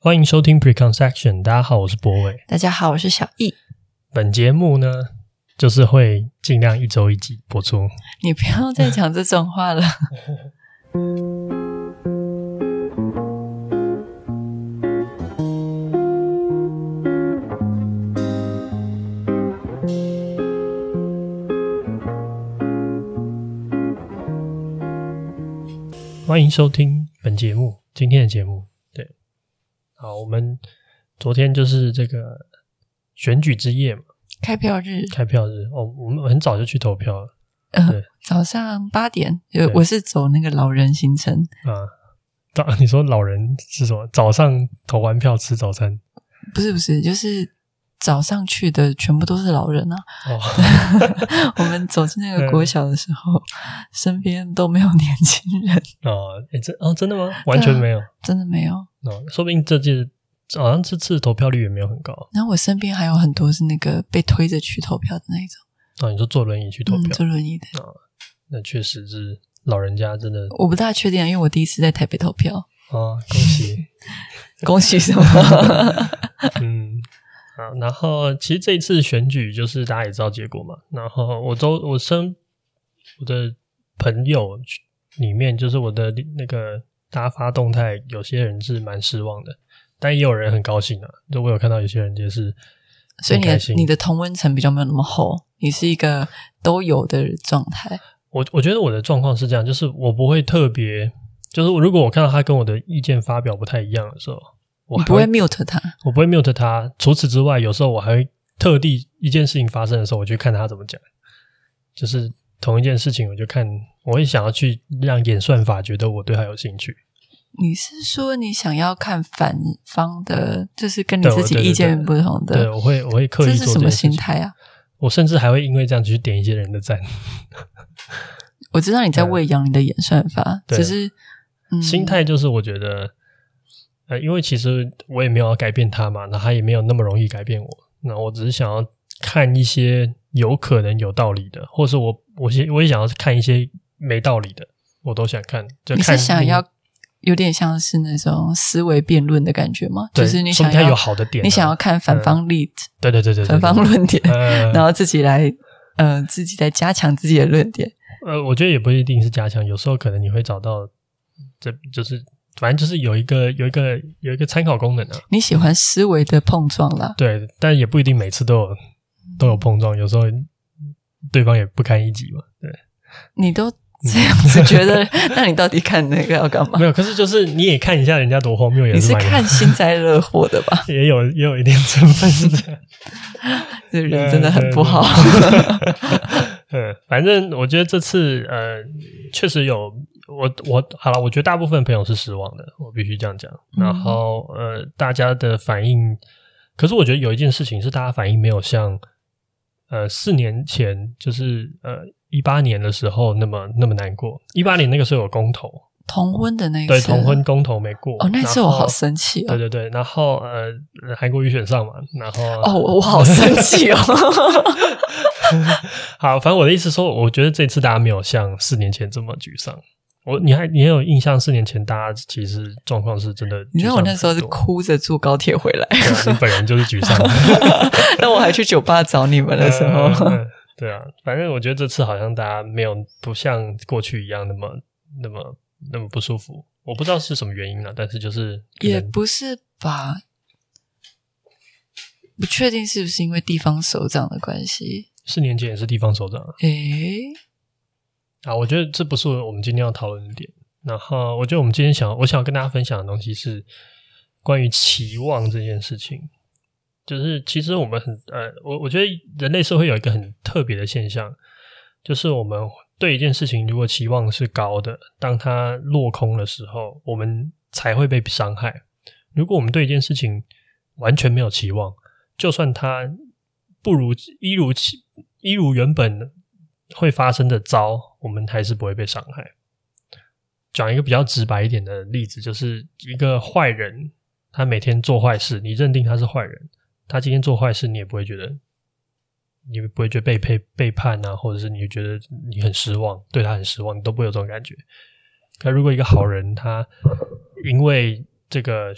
欢迎收听 Preconception，大家好，我是博伟。大家好，我是小易。本节目呢，就是会尽量一周一集播出。你不要再讲这种话了。欢迎收听本节目，今天的节目。好，我们昨天就是这个选举之夜嘛，开票日，开票日哦，我们很早就去投票了。呃，早上八点，我是走那个老人行程啊。早，你说老人是什么？早上投完票吃早餐？不是不是，就是早上去的全部都是老人啊。哦，我们走进那个 国小的时候，嗯、身边都没有年轻人。哦，诶这哦，真的吗？完全没有，真的没有。哦，说不定这届好像这次投票率也没有很高。然后我身边还有很多是那个被推着去投票的那一种。哦，你说坐轮椅去投票？嗯、坐轮椅的。啊、哦，那确实是老人家真的。我不大确定，因为我第一次在台北投票。哦，恭喜，恭喜什么？嗯，好。然后其实这一次选举就是大家也知道结果嘛。然后我都我身我的朋友里面，就是我的那个。大家发动态，有些人是蛮失望的，但也有人很高兴啊。就我有看到有些人就是，所以你的你的同温层比较没有那么厚，你是一个都有的状态。我我觉得我的状况是这样，就是我不会特别，就是如果我看到他跟我的意见发表不太一样的时候，我不会 mute 他，我不会 mute 他。除此之外，有时候我还会特地一件事情发生的时候，我去看他怎么讲，就是。同一件事情，我就看，我会想要去让演算法觉得我对他有兴趣。你是说你想要看反方的，就是跟你自己意见不同的？对，对，对，对，我会我会刻意做这。这是什么心态啊？我甚至还会因为这样去点一些人的赞。我知道你在喂养你的演算法，只是、嗯、心态就是我觉得，呃，因为其实我也没有要改变他嘛，那他也没有那么容易改变我。那我只是想要看一些有可能有道理的，或是我。我也我也想要看一些没道理的，我都想看。就看你是想要有点像是那种思维辩论的感觉吗？就是你想要有好的点，你想要看反方例子，对对对对，反方论点，然后自己来，呃，自己来加强自己的论点。呃，我觉得也不一定是加强，有时候可能你会找到，这就是反正就是有一个有一个有一个参考功能啊。你喜欢思维的碰撞啦，对，但也不一定每次都有都有碰撞，有时候。对方也不堪一击嘛，对，你都这样子觉得，那你到底看那个要干嘛？没有，可是就是你也看一下人家多荒谬，也是，你是看幸灾乐祸的吧？也有也有一点成分是这样，这人真的很不好。嗯，反正我觉得这次呃，确实有我我好了，我觉得大部分朋友是失望的，我必须这样讲。然后呃，大家的反应，可是我觉得有一件事情是大家反应没有像。呃，四年前就是呃一八年的时候，那么那么难过。一八年那个时候有公投，同婚的那个对同婚公投没过哦，那次我好生气哦。对对对，然后呃韩国瑜选上嘛，然后哦我好生气哦。好，反正我的意思说，我觉得这次大家没有像四年前这么沮丧。我你还你还有印象？四年前大家其实状况是真的。你知道我那时候是哭着坐高铁回来，啊，你本人就是沮丧。那我还去酒吧找你们的时候，呃，对啊，反正我觉得这次好像大家没有不像过去一样那么那么那么不舒服。我不知道是什么原因了，但是就是也不是吧，不确定是不是因为地方首长的关系。四年前也是地方首长，诶。啊，我觉得这不是我们今天要讨论的点。然后，我觉得我们今天想，我想要跟大家分享的东西是关于期望这件事情。就是其实我们很呃，我我觉得人类社会有一个很特别的现象，就是我们对一件事情如果期望是高的，当它落空的时候，我们才会被伤害。如果我们对一件事情完全没有期望，就算它不如一如其一如原本。会发生的糟，我们还是不会被伤害。讲一个比较直白一点的例子，就是一个坏人，他每天做坏事，你认定他是坏人，他今天做坏事，你也不会觉得，你不会觉得被背背叛啊，或者是你觉得你很失望，对他很失望，你都不会有这种感觉。可如果一个好人，他因为这个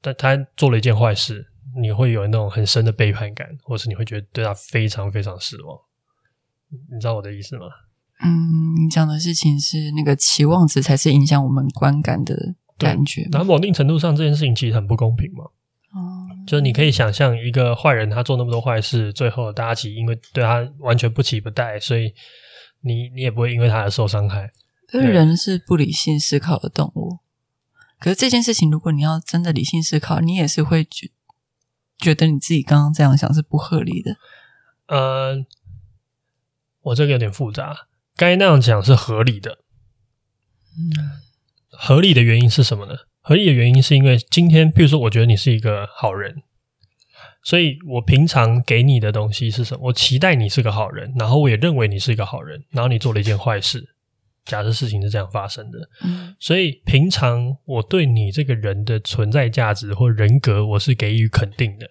但他做了一件坏事，你会有那种很深的背叛感，或是你会觉得对他非常非常失望。你知道我的意思吗？嗯，你讲的事情是那个期望值才是影响我们观感的感觉。那某定程度上，这件事情其实很不公平嘛。哦、嗯，就是你可以想象一个坏人，他做那么多坏事，最后大家其实因为对他完全不期不待，所以你你也不会因为他而受伤害。可是人是不理性思考的动物。可是这件事情，如果你要真的理性思考，你也是会觉觉得你自己刚刚这样想是不合理的。呃，我这个有点复杂。该那样讲是合理的，嗯，合理的原因是什么呢？合理的原因是因为今天，比如说，我觉得你是一个好人，所以我平常给你的东西是什么？我期待你是个好人，然后我也认为你是一个好人，然后你做了一件坏事，假设事情是这样发生的，嗯，所以平常我对你这个人的存在价值或人格，我是给予肯定的。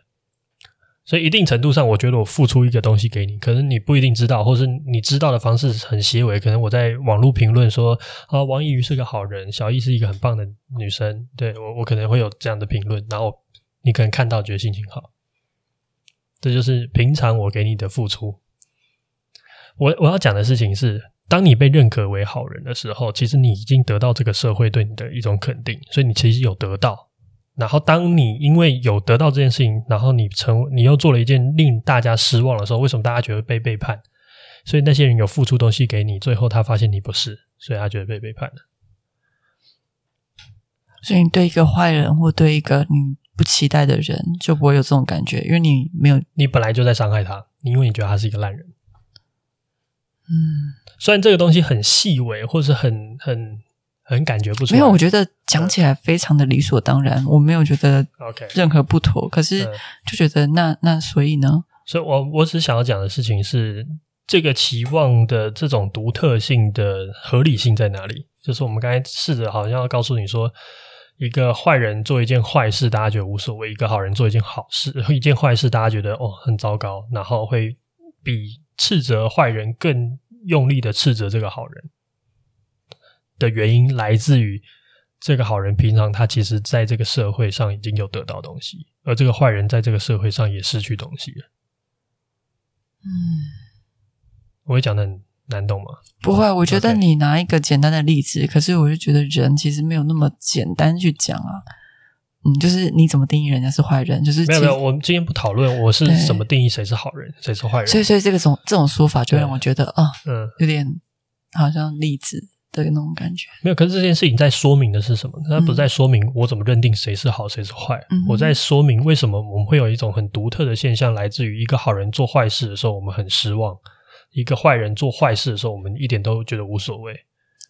所以一定程度上，我觉得我付出一个东西给你，可能你不一定知道，或是你知道的方式很些微。可能我在网络评论说啊，王一瑜是个好人，小易是一个很棒的女生，对，我我可能会有这样的评论，然后你可能看到觉得心情好。这就是平常我给你的付出。我我要讲的事情是，当你被认可为好人的时候，其实你已经得到这个社会对你的一种肯定，所以你其实有得到。然后，当你因为有得到这件事情，然后你成你又做了一件令大家失望的时候，为什么大家觉得被背叛？所以那些人有付出东西给你，最后他发现你不是，所以他觉得被背叛了。所以你对一个坏人或对一个你不期待的人，就不会有这种感觉，因为你没有，你本来就在伤害他，因为你觉得他是一个烂人。嗯，虽然这个东西很细微，或是很很。很感觉不出来，没有，我觉得讲起来非常的理所当然，我没有觉得 OK 任何不妥，可是就觉得那那所以呢？所以我我只想要讲的事情是，这个期望的这种独特性的合理性在哪里？就是我们刚才试着好像要告诉你说，一个坏人做一件坏事，大家觉得无所谓；一个好人做一件好事，一件坏事，大家觉得哦很糟糕，然后会比斥责坏人更用力的斥责这个好人。的原因来自于这个好人平常他其实在这个社会上已经有得到东西，而这个坏人在这个社会上也失去东西了。嗯，我会讲的很难懂吗？不会，我觉得你拿一个简单的例子.可是我就觉得人其实没有那么简单去讲啊。嗯，就是你怎么定义人家是坏人？就是没有没有，我们今天不讨论我是怎么定义谁是好人，谁是坏人。所以所以这个种这种说法就让我觉得啊，嗯，有点好像例子。的那种感觉没有，可是这件事情在说明的是什么？它不在说明我怎么认定谁是好谁是坏。嗯、我在说明为什么我们会有一种很独特的现象，来自于一个好人做坏事的时候，我们很失望；一个坏人做坏事的时候，我们一点都觉得无所谓。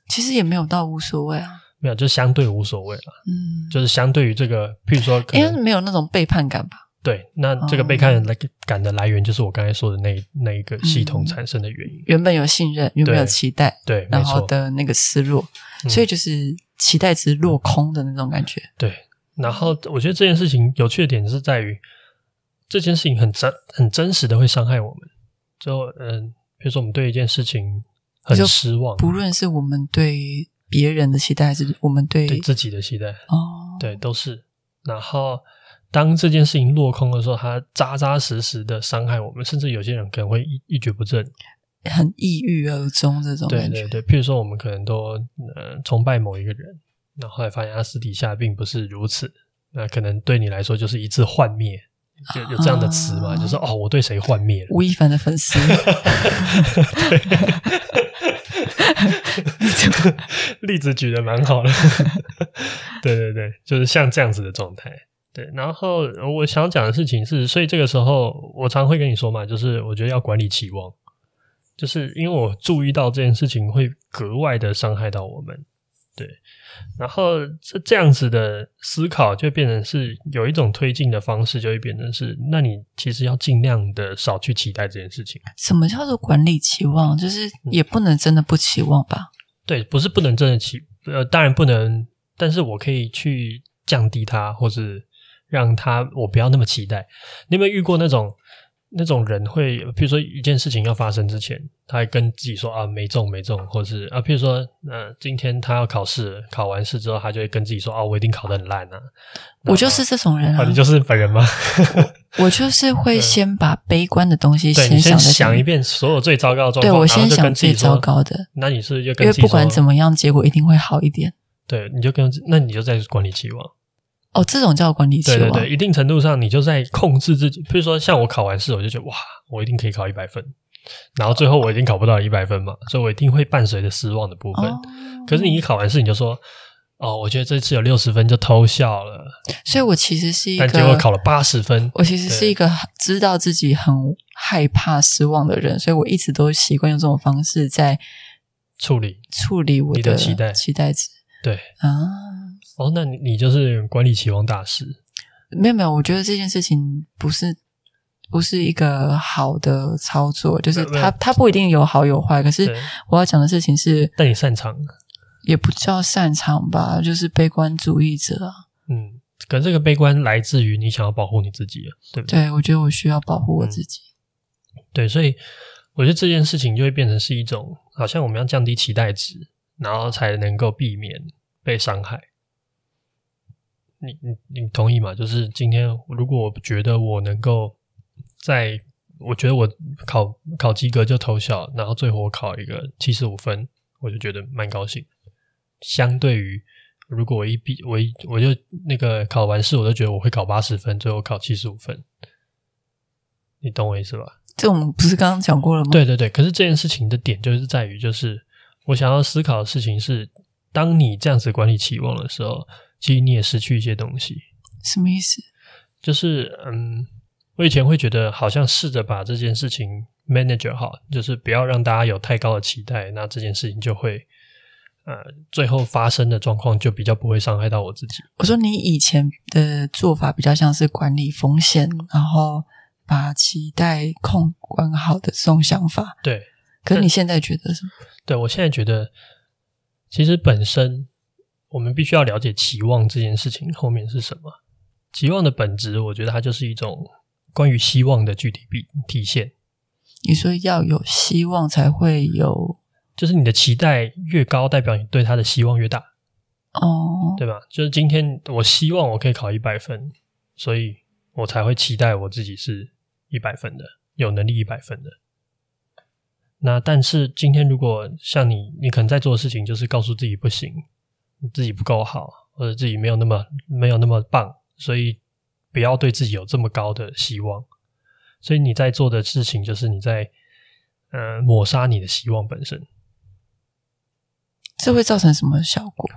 其实也没有到无所谓啊，没有，就相对无所谓了。嗯，就是相对于这个，譬如说因为没有那种背叛感吧。对，那这个背叛感的来源就是我刚才说的那那一个系统产生的原因。嗯、原本有信任，原本有期待，对，然后的那个失落，所以就是期待值落空的那种感觉。对，然后我觉得这件事情有趣的点是在于，这件事情很真很真实的会伤害我们。就嗯，比如说我们对一件事情很失望，不论是我们对别人的期待，还是我们对，对自己的期待，哦，对，都是。然后。当这件事情落空的时候，它扎扎实实的伤害我们，甚至有些人可能会一一蹶不振，很抑郁而终这种感觉。对对对，譬如说我们可能都呃崇拜某一个人，然后后来发现他私底下并不是如此，那可能对你来说就是一次幻灭，就有这样的词嘛，啊、就是哦，我对谁幻灭了？吴亦凡的粉丝，例子举得蛮好的，对对对，就是像这样子的状态。对，然后我想讲的事情是，所以这个时候我常会跟你说嘛，就是我觉得要管理期望，就是因为我注意到这件事情会格外的伤害到我们，对，然后这这样子的思考就变成是有一种推进的方式，就会变成是，那你其实要尽量的少去期待这件事情。什么叫做管理期望？就是也不能真的不期望吧？嗯、对，不是不能真的期，呃，当然不能，但是我可以去降低它，或是。让他我不要那么期待。你有没有遇过那种那种人会，比如说一件事情要发生之前，他还跟自己说啊没中没中，或是啊，譬如说呃今天他要考试，考完试之后他就会跟自己说啊我一定考得很烂啊。我就是这种人啊，啊你就是本人吗？我就是会先把悲观的东西先 对想，先想一遍所有最糟糕的状况，对我先想最糟糕的。那你是，是就跟自己说，因为不管怎么样，结果一定会好一点。对，你就跟那你就在管理期望。哦，这种叫管理期望。对对对，一定程度上，你就在控制自己。比如说，像我考完试，我就觉得哇，我一定可以考一百分，然后最后我一定考不到一百分嘛，所以我一定会伴随着失望的部分。哦、可是你一考完试，你就说，哦，我觉得这次有六十分就偷笑了。所以我其实是一个，但结果考了八十分。我其实是一个知道自己很害怕失望的人，所以我一直都习惯用这种方式在处理处理我的期待期待值。对啊。哦，那你你就是管理期望大师？没有没有，我觉得这件事情不是不是一个好的操作，就是它它不一定有好有坏。可是我要讲的事情是，但你擅长，也不叫擅长吧，就是悲观主义者。嗯，可这个悲观来自于你想要保护你自己，对不对？对，我觉得我需要保护我自己。嗯，对，所以我觉得这件事情就会变成是一种，好像我们要降低期待值，然后才能够避免被伤害。你你你同意吗？就是今天，如果我觉得我能够在，我觉得我考考及格就投小，然后最后我考一个七十五分，我就觉得蛮高兴。相对于如果我一毕我一我就那个考完试，我就觉得我会考八十分，最后考七十五分，你懂我意思吧？这我们不是刚刚讲过了吗？对对对。可是这件事情的点就是在于，就是我想要思考的事情是，当你这样子管理期望的时候。其实你也失去一些东西，什么意思？就是嗯，我以前会觉得好像试着把这件事情 manage 好，就是不要让大家有太高的期待，那这件事情就会呃，最后发生的状况就比较不会伤害到我自己。我说你以前的做法比较像是管理风险，然后把期待控管好的这种想法。对，可是你现在觉得什么？对，我现在觉得，其实本身。我们必须要了解期望这件事情后面是什么。期望的本质，我觉得它就是一种关于希望的具体体体现。你说要有希望才会有，就是你的期待越高，代表你对他的希望越大。哦，对吧？就是今天我希望我可以考一百分，所以我才会期待我自己是一百分的，有能力一百分的。那但是今天如果像你，你可能在做的事情就是告诉自己不行。自己不够好，或者自己没有那么没有那么棒，所以不要对自己有这么高的希望。所以你在做的事情，就是你在呃抹杀你的希望本身。这会造成什么效果？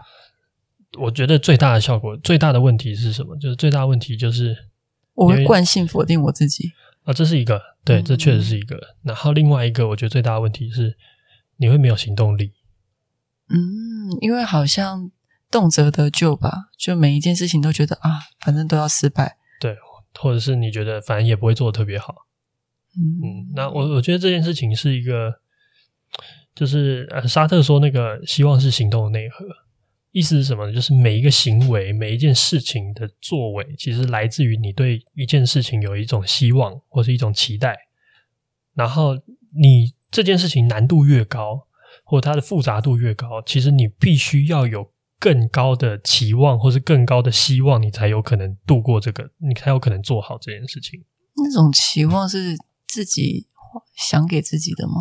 我觉得最大的效果，最大的问题是什么？就是最大的问题就是我会惯性否定我自己啊，这是一个，对，这确实是一个。嗯。然后另外一个，我觉得最大的问题是你会没有行动力。嗯，因为好像。动辄得救吧，就每一件事情都觉得啊，反正都要失败。对，或者是你觉得反正也不会做的特别好。嗯嗯，那我我觉得这件事情是一个，就是呃，沙特说那个希望是行动的内核，意思是什么呢？就是每一个行为、每一件事情的作为，其实来自于你对一件事情有一种希望或是一种期待。然后你这件事情难度越高，或它的复杂度越高，其实你必须要有。更高的期望，或是更高的希望，你才有可能度过这个，你才有可能做好这件事情。那种期望是自己想给自己的吗？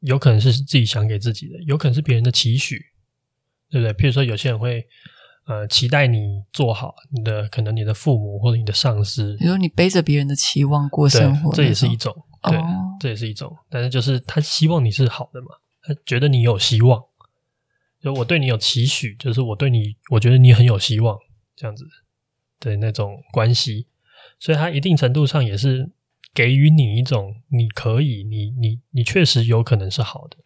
有可能是自己想给自己的，有可能是别人的期许，对不对？譬如说，有些人会呃期待你做好，你的可能你的父母或者你的上司，比如说你背着别人的期望过生活，这也是一种，对，哦，这也是一种。但是就是他希望你是好的嘛，他觉得你有希望。就我对你有期许，就是我对你，我觉得你很有希望，这样子的那种关系，所以它一定程度上也是给予你一种你可以，你你你确实有可能是好的，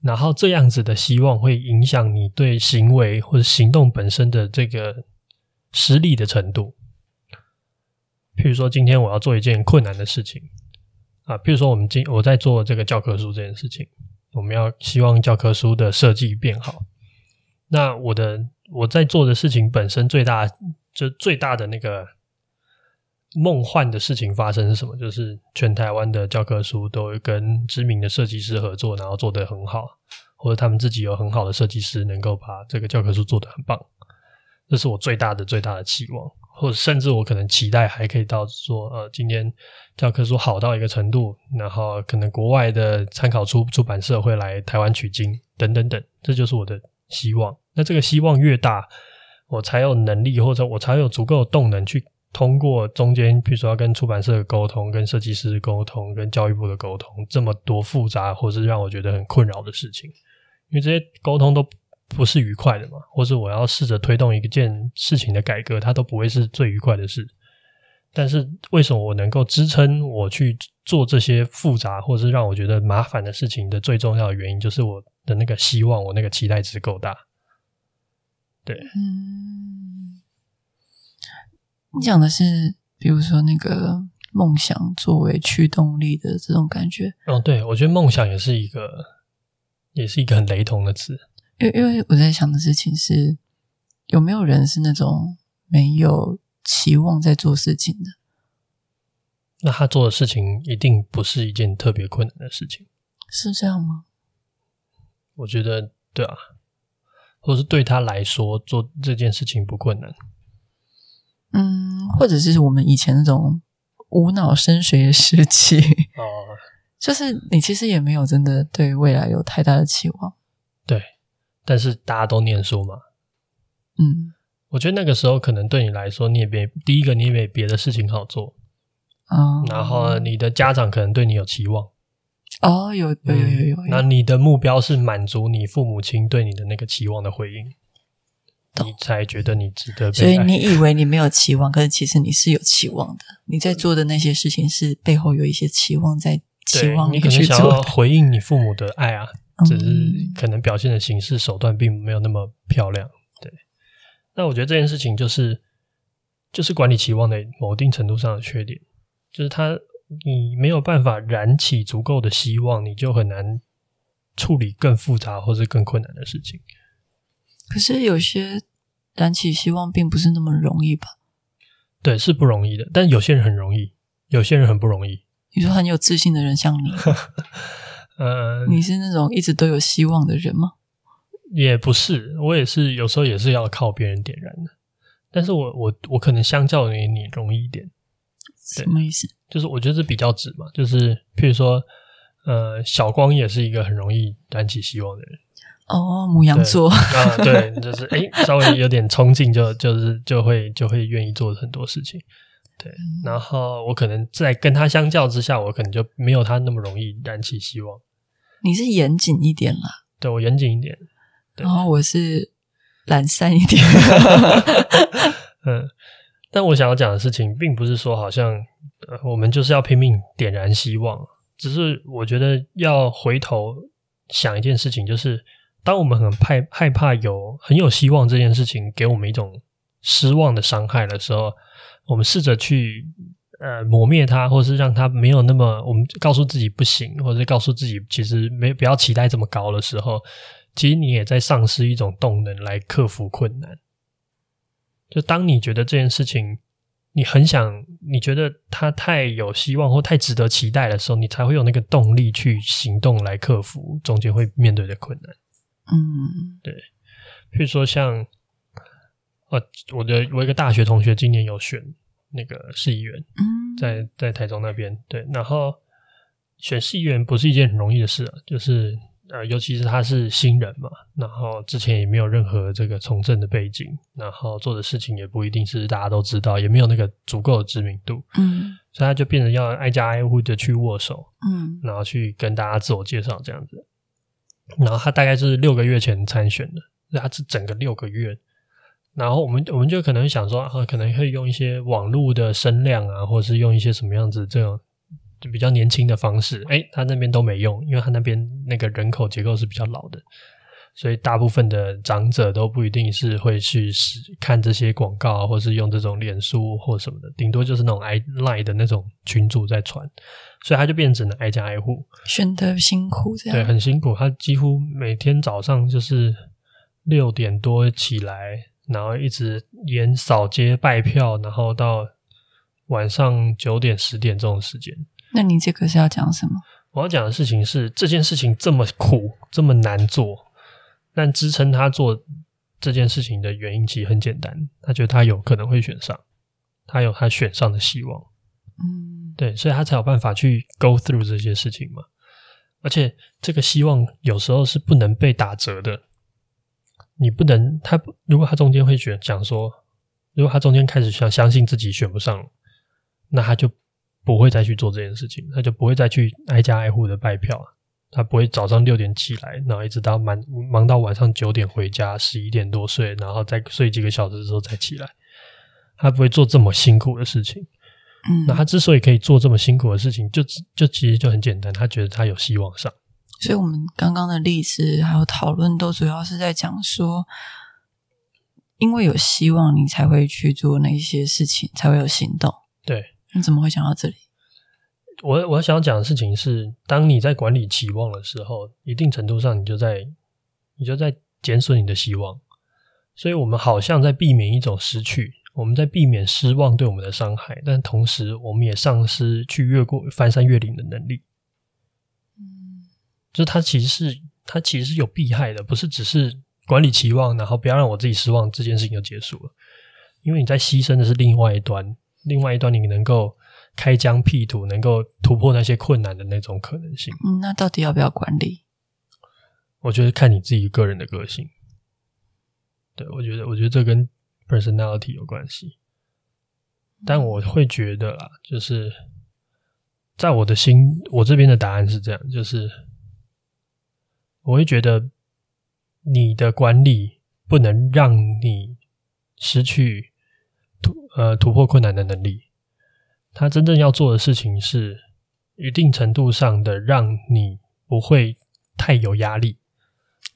然后这样子的希望会影响你对行为或者行动本身的这个实力的程度。譬如说，今天我要做一件困难的事情啊，譬如说我们今我在做这个教科书这件事情，我们要希望教科书的设计变好。那我的我在做的事情本身最大就最大的那个梦幻的事情发生是什么？就是全台湾的教科书都跟知名的设计师合作，然后做得很好，或者他们自己有很好的设计师，能够把这个教科书做得很棒。这是我最大的最大的期望，或者甚至我可能期待还可以到说，呃，今天教科书好到一个程度，然后可能国外的参考出出版社会来台湾取经，等等等，这就是我的希望。那这个希望越大，我才有能力，或者我才有足够的动能去通过中间，比如说要跟出版社的沟通、跟设计师的沟通、跟教育部的沟通，这么多复杂或是让我觉得很困扰的事情，因为这些沟通都。不是愉快的嘛，或是我要试着推动一件事情的改革，它都不会是最愉快的事。但是为什么我能够支撑我去做这些复杂或是让我觉得麻烦的事情的最重要的原因，就是我的那个希望，我那个期待值够大。对，嗯，你讲的是，比如说那个梦想作为驱动力的这种感觉。哦，对，我觉得梦想也是一个，也是一个很雷同的词。因为因为我在想的事情是，有没有人是那种没有期望在做事情的？那他做的事情一定不是一件特别困难的事情，是这样吗？我觉得对啊，或是对他来说做这件事情不困难。嗯，或者是我们以前那种无脑升学的时期哦，就是你其实也没有真的对未来有太大的期望，对。但是大家都念书嘛，嗯，我觉得那个时候可能对你来说，你也没第一个，你也没别的事情好做，哦，然后你的家长可能对你有期望，哦，有有有有有，那你的目标是满足你父母亲对你的那个期望的回应，你才觉得你值得。所以你以为你没有期望，可是其实你是有期望的，你在做的那些事情是背后有一些期望在期望你，你可能想要回应你父母的爱啊。只是可能表现的形式手段并没有那么漂亮，对。那我觉得这件事情就是，就是管理期望的某一定程度上的缺点，就是他你没有办法燃起足够的希望，你就很难处理更复杂或是更困难的事情。可是有些燃起希望并不是那么容易吧？对，是不容易的。但有些人很容易，有些人很不容易。你说很有自信的人像你。呃，你是那种一直都有希望的人吗？也不是，我也是有时候也是要靠别人点燃的。但是我我我可能相较于你容易一点。什么意思？就是我觉得是比较直嘛。就是譬如说，呃，小光也是一个很容易燃起希望的人。哦，母羊座啊，对，就是 诶，稍微有点冲劲，就就是就会就会愿意做很多事情。对，然后我可能在跟他相较之下，我可能就没有他那么容易燃起希望。你是严谨一点啦，对，我严谨一点，然后我是懒散一点。嗯，但我想要讲的事情，并不是说好像呃我们就是要拼命点燃希望，只是我觉得要回头想一件事情，就是当我们很害害怕有很有希望这件事情给我们一种失望的伤害的时候。我们试着去呃磨灭它，或是让它没有那么，我们告诉自己不行，或者告诉自己其实没不要期待这么高的时候，其实你也在丧失一种动能来克服困难。就当你觉得这件事情你很想，你觉得它太有希望或太值得期待的时候，你才会有那个动力去行动来克服中间会面对的困难。嗯，对，譬如说像。呃，我的我一个大学同学今年有选那个市议员，嗯，在在台中那边，对，然后选市议员不是一件很容易的事啊，就是呃，尤其是他是新人嘛，然后之前也没有任何这个从政的背景，然后做的事情也不一定是大家都知道，也没有那个足够的知名度，嗯，所以他就变成要挨家挨户的去握手，嗯，然后去跟大家自我介绍这样子，然后他大概是六个月前参选的，他是整个六个月。然后我们我们就可能想说，啊，可能可以用一些网络的声量啊，或者是用一些什么样子这种就比较年轻的方式。诶，他那边都没用，因为他那边那个人口结构是比较老的，所以大部分的长者都不一定是会去看这些广告啊，或是用这种脸书或什么的，顶多就是那种 Line 的那种群主在传，所以他就变成只能挨家挨户，选的辛苦这样，对，很辛苦。他几乎每天早上就是六点多起来。然后一直沿扫街拜票，然后到晚上九点十点这种时间。那你这个是要讲什么？我要讲的事情是这件事情这么苦，这么难做，但支撑他做这件事情的原因其实很简单，他觉得他有可能会选上，他有他选上的希望。嗯，对，所以他才有办法去 go through 这些事情嘛。而且这个希望有时候是不能被打折的，你不能他如果他中间会选讲说，如果他中间开始想相信自己选不上，那他就不会再去做这件事情，他就不会再去挨家挨户的拜票，他不会早上六点起来，然后一直到忙忙到晚上九点回家，十一点多睡，然后再睡几个小时之后再起来，他不会做这么辛苦的事情。嗯，那他之所以可以做这么辛苦的事情，就就其实就很简单，他觉得他有希望上。所以，我们刚刚的例子还有讨论，都主要是在讲说，因为有希望，你才会去做那些事情，才会有行动。对，你怎么会想到这里？我我想讲的事情是，当你在管理期望的时候，一定程度上，你就在你就在减损你的希望。所以我们好像在避免一种失去。我们在避免失望对我们的伤害，但同时我们也丧失去越过翻山越岭的能力。嗯，就是它其实是它其实是有弊害的，不是只是管理期望，然后不要让我自己失望，这件事情就结束了。因为你在牺牲的是另外一端，另外一端你能够开疆辟土，能够突破那些困难的那种可能性。嗯，那到底要不要管理？我觉得看你自己个人的个性。对，我觉得，我觉得这跟。personality 有关系，但我会觉得啦，就是在我的心，我这边的答案是这样，就是我会觉得你的管理不能让你失去突呃突破困难的能力，他真正要做的事情是一定程度上的让你不会太有压力。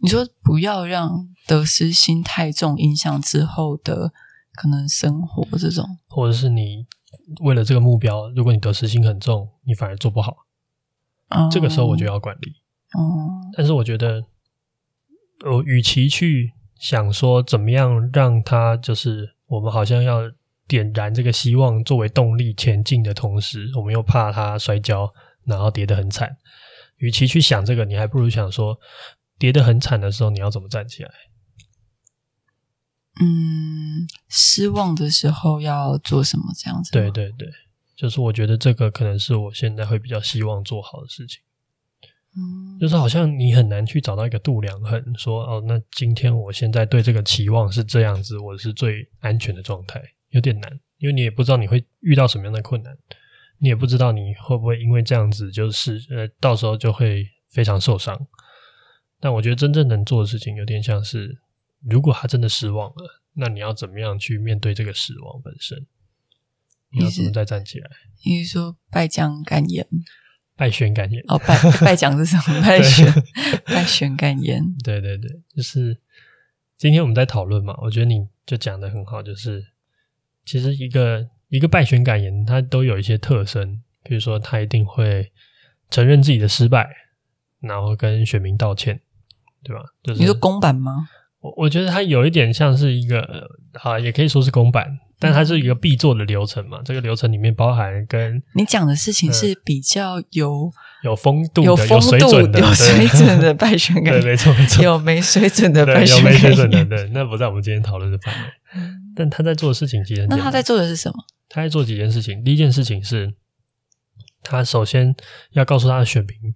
你说不要让得失心太重，影响之后的可能生活这种，或者是你为了这个目标，如果你得失心很重，你反而做不好。嗯，这个时候我就要管理。哦，但是我觉得，我与其去想说怎么样让他就是我们好像要点燃这个希望作为动力前进的同时，我们又怕它摔跤，然后跌得很惨。与其去想这个，你还不如想说。跌得很惨的时候，你要怎么站起来？嗯，失望的时候要做什么？这样子？对对对，就是我觉得这个可能是我现在会比较希望做好的事情。嗯，就是好像你很难去找到一个度量衡，说哦，那今天我现在对这个期望是这样子，我是最安全的状态，有点难，因为你也不知道你会遇到什么样的困难，你也不知道你会不会因为这样子就是呃，到时候就会非常受伤。但我觉得真正能做的事情，有点像是，如果他真的失望了，那你要怎么样去面对这个失望本身？你要怎么再站起来？你是说败将感言？败选感言？哦，败败将是什么？败选败选感言？对对对，就是今天我们在讨论嘛，我觉得你就讲的很好，就是其实一个一个败选感言，它都有一些特征，比如说他一定会承认自己的失败，然后跟选民道歉。对吧？就是、你说公版吗？我我觉得它有一点像是一个，啊，也可以说是公版，但它是一个必做的流程嘛。这个流程里面包含跟你讲的事情是比较有、嗯、有风度的、有风度、有水准的、有水准的败选感。对，没错没错。有没水准的败选有没水准的，对，那不在我们今天讨论的范围。但他在做的事情其实很简单，那他在做的是什么？他在做几件事情。第一件事情是，他首先要告诉他的选民，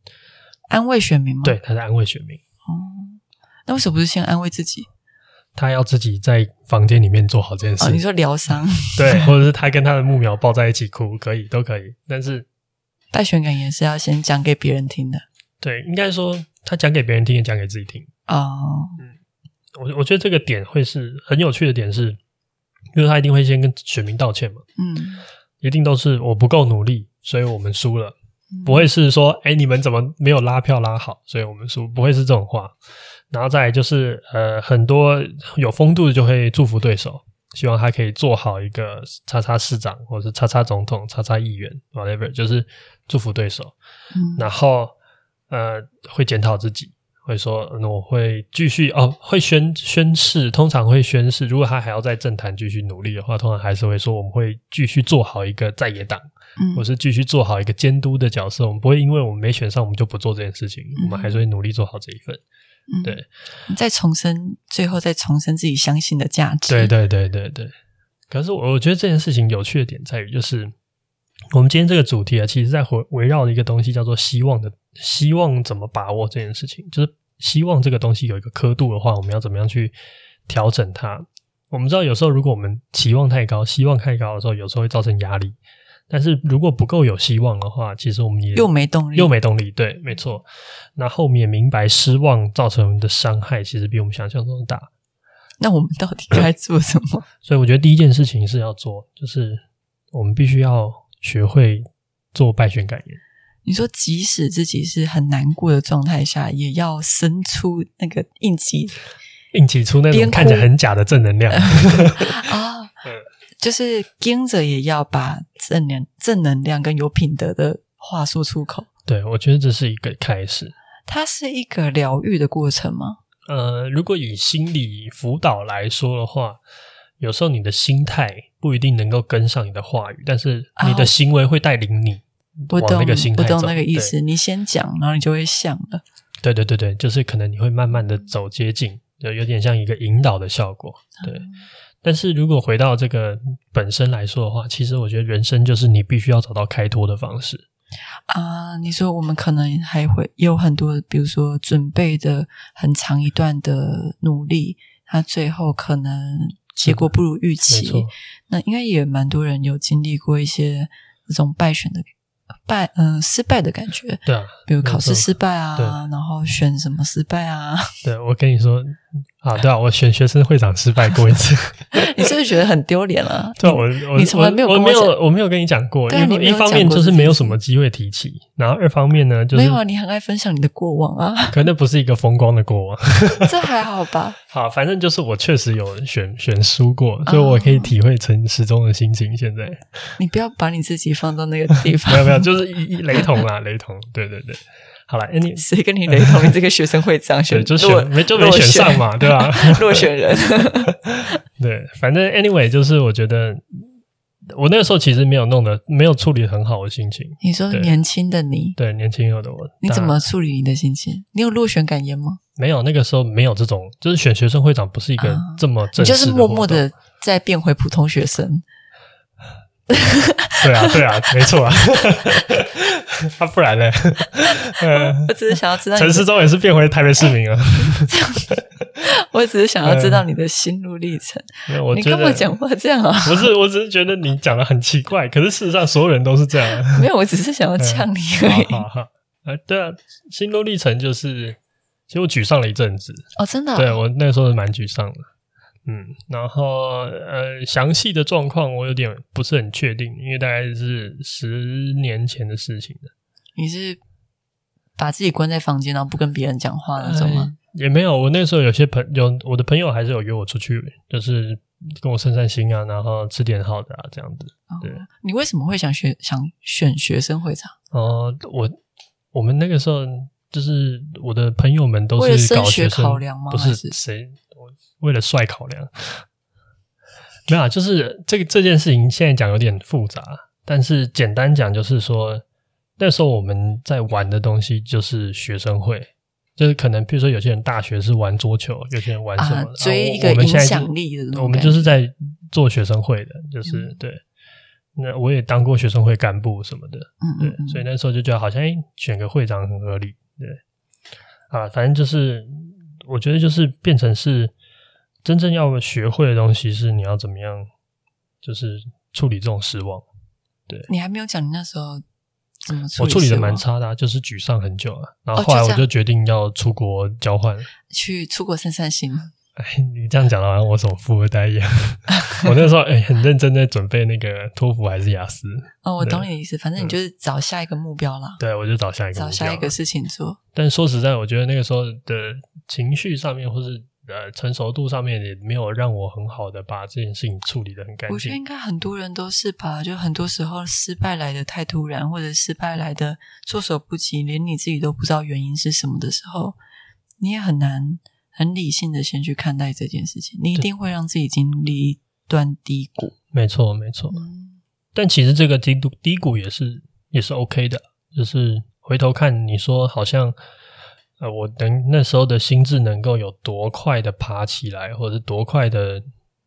安慰选民吗？对，他在安慰选民。哦那为什么不是先安慰自己？他要自己在房间里面做好这件事。哦，你说疗伤？对，或者是他跟他的木苗抱在一起哭，可以，都可以。但是败选感言是要先讲给别人听的。对，应该说他讲给别人听，也讲给自己听。哦，嗯，我我觉得这个点会是很有趣的点是，因为他一定会先跟选民道歉嘛。嗯，一定都是我不够努力，所以我们输了。不会是说，哎，你们怎么没有拉票拉好，所以我们输？不会是这种话。然后再来就是，呃，很多有风度的就会祝福对手，希望他可以做好一个叉叉市长，或者是叉叉总统、叉叉议员，whatever，就是祝福对手。嗯。然后，呃，会检讨自己，会说，那我会继续哦，会宣宣誓，通常会宣誓。如果他还要在政坛继续努力的话，通常还是会说，我们会继续做好一个在野党，嗯，或是继续做好一个监督的角色。我们不会因为我们没选上，我们就不做这件事情。嗯、我们还是会努力做好这一份。嗯、对，再重申，最后再重申自己相信的价值。对对对对对。可是我我觉得这件事情有趣的点在于，就是我们今天这个主题啊，其实在围围绕的一个东西叫做希望的。希望怎么把握这件事情？就是希望这个东西有一个刻度的话，我们要怎么样去调整它？我们知道有时候如果我们期望太高，希望太高的时候，有时候会造成压力。但是如果不够有希望的话，其实我们也又没动力，又没动力。对，没错。那后面明白失望造成的伤害，其实比我们想象中的大。那我们到底该做什么？所以我觉得第一件事情是要做，就是我们必须要学会做败选感言。你说，即使自己是很难过的状态下，也要生出那个硬挤，硬挤出那种看起来很假的正能量啊！就是跟着也要把正能正能量跟有品德的话说出口。对，我觉得这是一个开始。它是一个疗愈的过程吗？呃，如果以心理辅导来说的话，有时候你的心态不一定能够跟上你的话语，但是你的行为会带领你。不懂，我懂那个意思。你先讲，然后你就会想了。对对对对，就是可能你会慢慢的走接近，就有点像一个引导的效果。对，嗯、但是如果回到这个本身来说的话，其实我觉得人生就是你必须要找到开脱的方式啊。你说我们可能还会有很多，比如说准备的很长一段的努力，它最后可能结果不如预期。那应该也蛮多人有经历过一些这种败选的。败，嗯、呃，失败的感觉，对啊，比如考试失败啊，然后选什么失败啊，对，我跟你说。啊，对啊，我选学生会长失败过一次，你是不是觉得很丢脸啊？对啊，我我你从来没有我，我没有我没有跟你讲过，因为一方面就是没有什么机会提起，然后二方面呢，就是没有啊，你很爱分享你的过往啊，可那不是一个风光的过往，这还好吧？好，反正就是我确实有选选输过，所以我可以体会陈时中的心情。现在你不要把你自己放到那个地方，没有没有，就是一一雷同啦，雷同，对对对。好了，any 谁跟你雷同？你这个学生会长选 就选没就没选上嘛，对吧？落选人。对，反正 anyway，就是我觉得我那个时候其实没有弄得没有处理很好的心情。你说年轻的你，对年轻有的我，你怎么处理你的心情？你有落选感言吗？没有，那个时候没有这种，就是选学生会长不是一个这么正式的，就是默默的在变回普通学生。对啊，对啊，没错啊，他 不然呢？嗯，我只是想要知道，陈世忠也是变回台北市民啊。我只是想要知道你的心路历程。我你跟我讲话这样啊？不是，我只是觉得你讲的很奇怪。可是事实上，所有人都是这样。没有，我只是想要呛你而已。好好，哎，对啊，心路历程就是，其实我沮丧了一阵子。哦，真的？对，我那个时候是蛮沮丧的。嗯，然后呃，详细的状况我有点不是很确定，因为大概是十年前的事情了。你是把自己关在房间，然后不跟别人讲话那种吗？呃，也没有，我那时候有些朋友，我的朋友还是有约我出去，就是跟我散散心啊，然后吃点好的啊，这样子。对。哦，你为什么会想学想选学生会长？哦，呃，我我们那个时候就是我的朋友们都是搞学生，考量吗？不是谁。为了帅考量，没有啊，就是这个这件事情现在讲有点复杂，但是简单讲就是说，那时候我们在玩的东西就是学生会，就是可能比如说有些人大学是玩桌球，有些人玩什么，啊、追一个影响力的，我们就是在做学生会的，就是、嗯、对。那我也当过学生会干部什么的，嗯，对，所以那时候就觉得好像诶选个会长很合理，对，啊，反正就是我觉得就是变成是。真正要学会的东西是你要怎么样，就是处理这种失望。对，你还没有讲你那时候怎么处理？我处理的蛮差的啊，就是沮丧很久了。然后后来我就决定要出国交换，哦，去出国散散心。哎，你这样讲的好像我什么富二代一样。我那时候哎，很认真在准备那个托福还是雅思。哦，我懂你的意思，反正你就是找下一个目标啦。对，我就找下一个，找下一个事情做。但说实在，我觉得那个时候的情绪上面，或是。呃，成熟度上面也没有让我很好的把这件事情处理的很干净。我觉得应该很多人都是吧，就很多时候失败来的太突然，或者失败来的措手不及，连你自己都不知道原因是什么的时候，你也很难很理性的先去看待这件事情，你一定会让自己经历一段低谷。没错，没错。嗯、但其实这个低谷低谷也是也是 OK 的，就是回头看，你说好像呃，我能那时候的心智能够有多快的爬起来，或者是多快的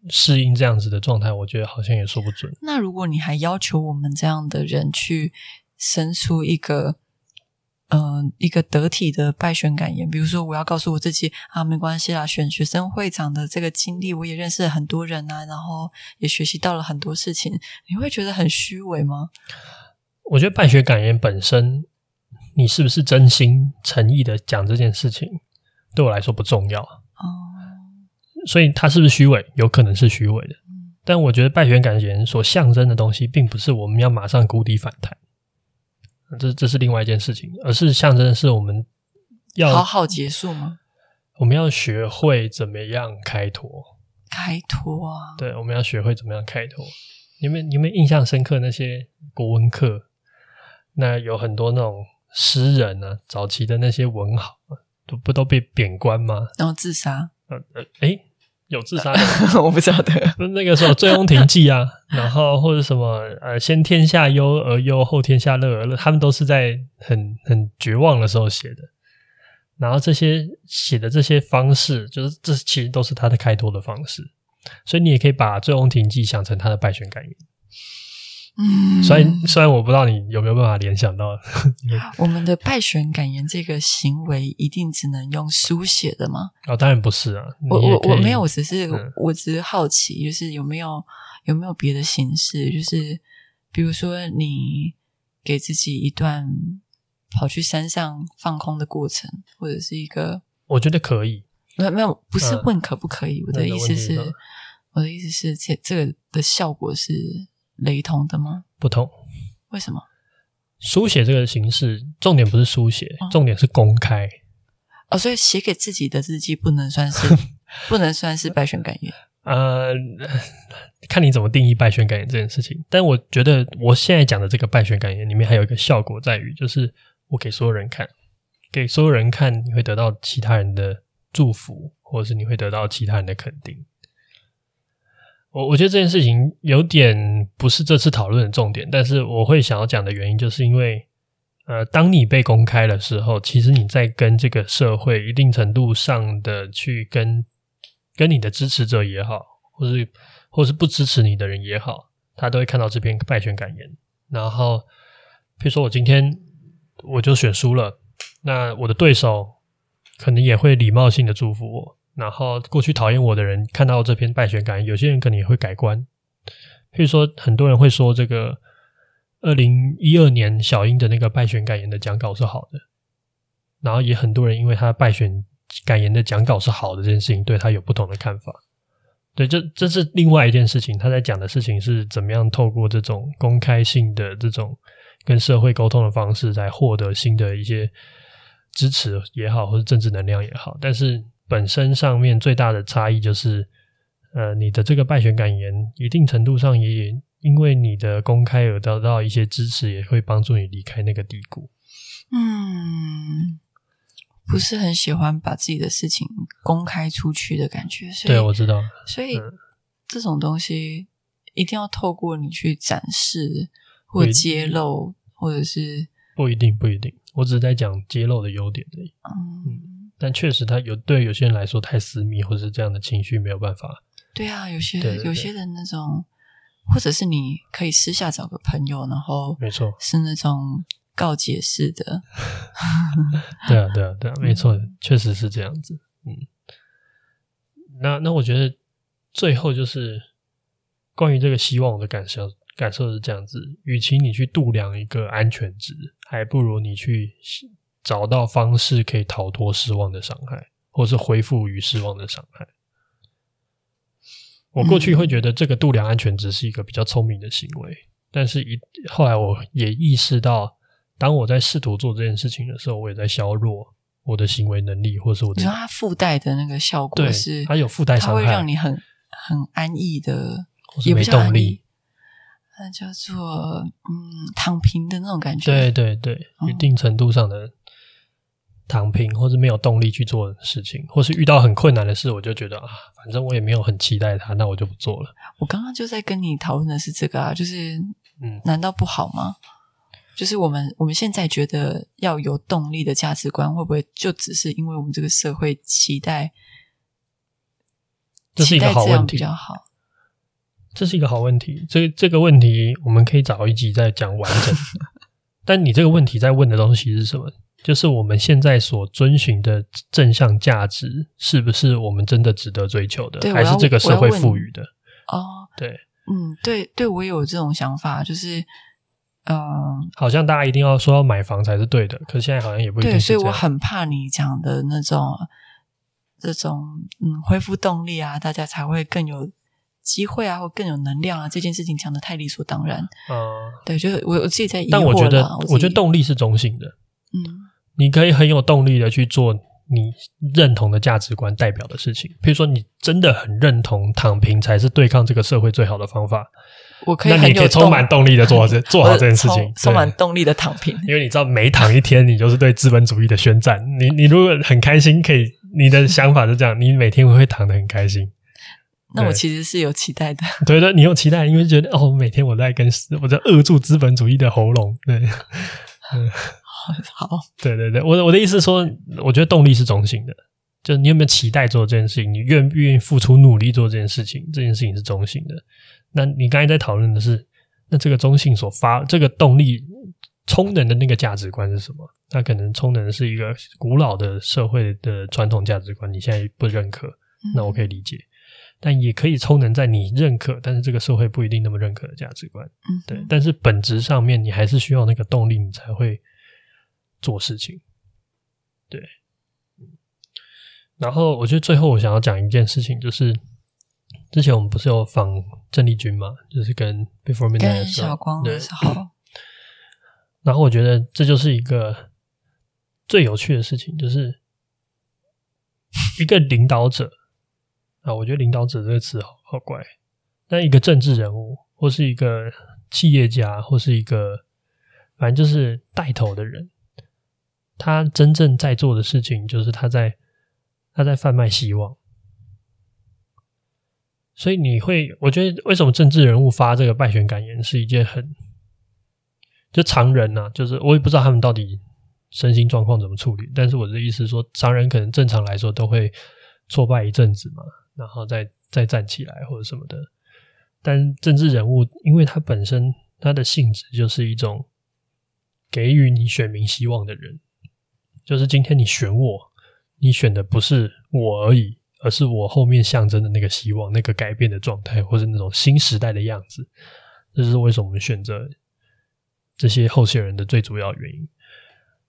适应这样子的状态，我觉得好像也说不准。那如果你还要求我们这样的人去生出一个。嗯、呃，一个得体的败选感言，比如说，我要告诉我自己啊，没关系啦，选学生会长的这个经历，我也认识了很多人啊，然后也学习到了很多事情，你会觉得很虚伪吗？我觉得败选感言本身，你是不是真心诚意的讲这件事情，对我来说不重要哦。所以他是不是虚伪？有可能是虚伪的，嗯、但我觉得败选感言所象征的东西，并不是我们要马上谷底反弹。这这是另外一件事情，而是象征的是我们要好好结束吗？我们要学会怎么样开脱，开脱啊！对，我们要学会怎么样开脱。你们你们印象深刻那些国文课，那有很多那种诗人啊，早期的那些文豪，都不都被贬官吗？然后自杀？呃呃，诶有自杀的，我不晓得。那个时候《醉翁亭记》啊，然后或者什么呃，先天下忧而忧，后天下乐而乐，他们都是在很很绝望的时候写的。然后这些写的这些方式，就是这其实都是他的开脱的方式。所以你也可以把《醉翁亭记》想成他的败选感言。嗯，虽然虽然我不知道你有没有办法联想到，我们的败选感言这个行为一定只能用书写的吗？哦，当然不是啊。我我我没有，我只是、嗯、我只是好奇，就是有没有有没有别的形式？就是比如说，你给自己一段跑去山上放空的过程，或者是一个，我觉得可以。没有没有，不是问可不可以。嗯、我的意思是，我的意思是，这这个的效果是。雷同的吗？不同。为什么？书写这个形式，重点不是书写，哦、重点是公开。哦，所以写给自己的日记不能算是，不能算是败选感言。呃，看你怎么定义败选感言这件事情。但我觉得，我现在讲的这个败选感言里面，还有一个效果在于，就是我给所有人看，给所有人看，你会得到其他人的祝福，或者是你会得到其他人的肯定。我我觉得这件事情有点不是这次讨论的重点，但是我会想要讲的原因，就是因为，呃，当你被公开的时候，其实你在跟这个社会一定程度上的去跟跟你的支持者也好，或是或是不支持你的人也好，他都会看到这篇败选感言。然后，比如说我今天我就选输了，那我的对手可能也会礼貌性的祝福我。然后过去讨厌我的人看到这篇败选感，有些人可能也会改观。譬如说，很多人会说这个二零一二年小英的那个败选感言的讲稿是好的，然后也很多人因为他败选感言的讲稿是好的这件事情，对他有不同的看法。对，这这是另外一件事情。他在讲的事情是怎么样透过这种公开性的这种跟社会沟通的方式，来获得新的一些支持也好，或者政治能量也好，但是。本身上面最大的差异就是，呃，你的这个败选感言，一定程度上也因为你的公开而得到一些支持，也会帮助你离开那个低谷。嗯，不是很喜欢把自己的事情公开出去的感觉，所以对，我知道。所以、嗯、这种东西一定要透过你去展示或揭露，或者是不一定不一定，我只是在讲揭露的优点而已。嗯。嗯但确实，他有对有些人来说太私密，或者是这样的情绪没有办法。对啊，有些有些人那种，或者是你可以私下找个朋友，然后没错，是那种告解式的。对啊，对啊，对啊，没错，嗯、确实是这样子。嗯，那那我觉得最后就是关于这个希望，我的感受感受是这样子：与其你去度量一个安全值，还不如你去。找到方式可以逃脱失望的伤害，或是恢复于失望的伤害。我过去会觉得这个度量安全值是一个比较聪明的行为，但是一后来我也意识到，当我在试图做这件事情的时候，我也在削弱我的行为能力，或是我的。你说它附带的那个效果是，它有附带伤害，它会让你很很安逸的，或是没动力。那叫做嗯躺平的那种感觉。对对对，一定程度上的。躺平，或是没有动力去做事情，或是遇到很困难的事，我就觉得啊，反正我也没有很期待它，那我就不做了。我刚刚就在跟你讨论的是这个啊，就是嗯，难道不好吗？就是我们我们现在觉得要有动力的价值观，会不会就只是因为我们这个社会期待？这是一个好问题，比较好。这是一个好问题。这这个问题我们可以找一集再讲完整。但你这个问题在问的东西是什么？就是我们现在所遵循的正向价值，是不是我们真的值得追求的？还是这个社会赋予的？哦，对，嗯，对，对我也有这种想法，就是。嗯，好像大家一定要说要买房才是对的，可是现在好像也不一定所以我很怕你讲的那种这种嗯恢复动力啊，大家才会更有机会啊，或更有能量啊。这件事情讲的太理所当然。嗯，对，就是我我自己在疑惑。但我觉得，我，我觉得动力是中性的。嗯，你可以很有动力的去做你认同的价值观代表的事情，比如说你真的很认同躺平才是对抗这个社会最好的方法。我可以，那你可以充满动力的做好这做好这件事情，充满动力的躺平。因为你知道，每躺一天，你就是对资本主义的宣战。你你如果很开心，可以，你的想法是这样，你每天会躺得很开心。那我其实是有期待的，对对，你有期待，因为觉得哦，每天我在跟我在扼住资本主义的喉咙。对，嗯，好，对对对，我我的意思是说，我觉得动力是中性的，就是你有没有期待做这件事情，你愿不愿意付出努力做这件事情，这件事情是中性的。那你刚才在讨论的是，那这个中性所发这个动力充能的那个价值观是什么？那可能充能的是一个古老的社会的传统价值观，你现在不认可，那我可以理解。嗯、但也可以充能在你认可，但是这个社会不一定那么认可的价值观。嗯，对。但是本质上面，你还是需要那个动力，你才会做事情。对。然后，我觉得最后我想要讲一件事情，就是。之前我们不是有访郑丽君嘛，就是跟 Before 光的时候。然后我觉得这就是一个最有趣的事情，就是一个领导者啊，我觉得领导者这个词好好怪。但一个政治人物，或是一个企业家，或是一个反正就是带头的人，他真正在做的事情，就是他在他在贩卖希望。所以你会，我觉得为什么政治人物发这个败选感言是一件很，就常人呐、啊，就是我也不知道他们到底身心状况怎么处理，但是我的意思说，常人可能正常来说都会挫败一阵子嘛，然后再再站起来或者什么的。但政治人物，因为他本身他的性质就是一种给予你选民希望的人，就是今天你选我，你选的不是我而已。而是我后面象征的那个希望，那个改变的状态，或是那种新时代的样子，这是为什么我们选择这些候选人的最主要原因。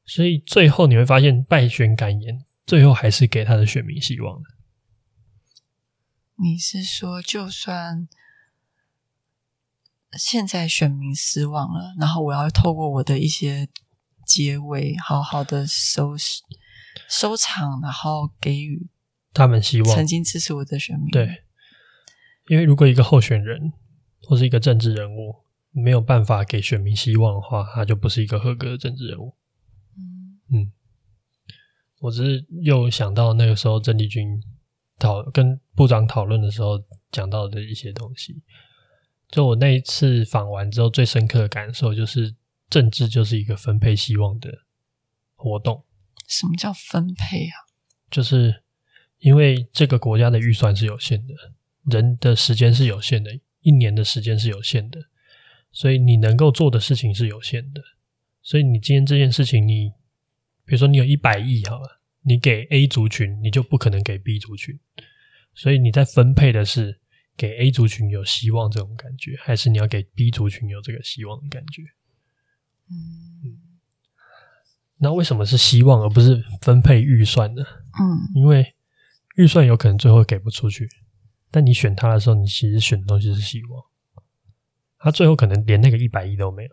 所以最后你会发现，败选感言最后还是给他的选民希望的。你是说，就算现在选民失望了，然后我要透过我的一些结尾，好好的收拾收场，然后给予。他们希望曾经支持我的选民，对，因为如果一个候选人或是一个政治人物没有办法给选民希望的话，他就不是一个合格的政治人物。嗯嗯，我只是又想到那个时候郑丽君讨跟部长讨论的时候讲到的一些东西。就我那一次访完之后，最深刻的感受就是，政治就是一个分配希望的活动。什么叫分配啊？就是。因为这个国家的预算是有限的，人的时间是有限的，一年的时间是有限的，所以你能够做的事情是有限的。所以你今天这件事情你，你比如说你有一百亿好了，你给 A 族群，你就不可能给 B 族群。所以你在分配的是给 A 族群有希望这种感觉，还是你要给 B 族群有这个希望的感觉？嗯，那为什么是希望而不是分配预算呢？嗯，因为。预算有可能最后给不出去，但你选它的时候，你其实选的东西是希望。他最后可能连那个一百亿都没有，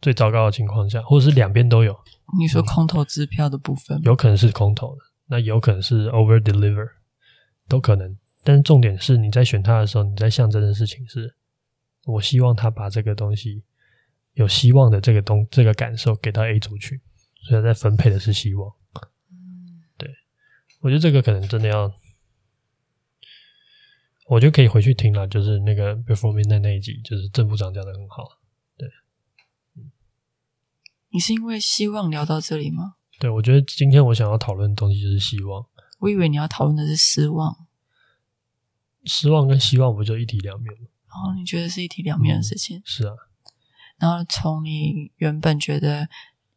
最糟糕的情况下，或者是两边都有。你说空头支票的部分，有可能是空头的，那有可能是 over deliver，都可能。但是重点是你在选它的时候，你在象征的事情是，我希望他把这个东西有希望的这个东这个感受给到 A 族群，所以他在分配的是希望。对我觉得这个可能真的要，我觉得可以回去听了，就是那个 Before Midnight 那一集，就是郑部长讲的很好。对，你是因为希望聊到这里吗？对，我觉得今天我想要讨论的东西就是希望。我以为你要讨论的是失望，失望跟希望不就一体两面吗？哦，你觉得是一体两面的事情？嗯，是啊。然后从你原本觉得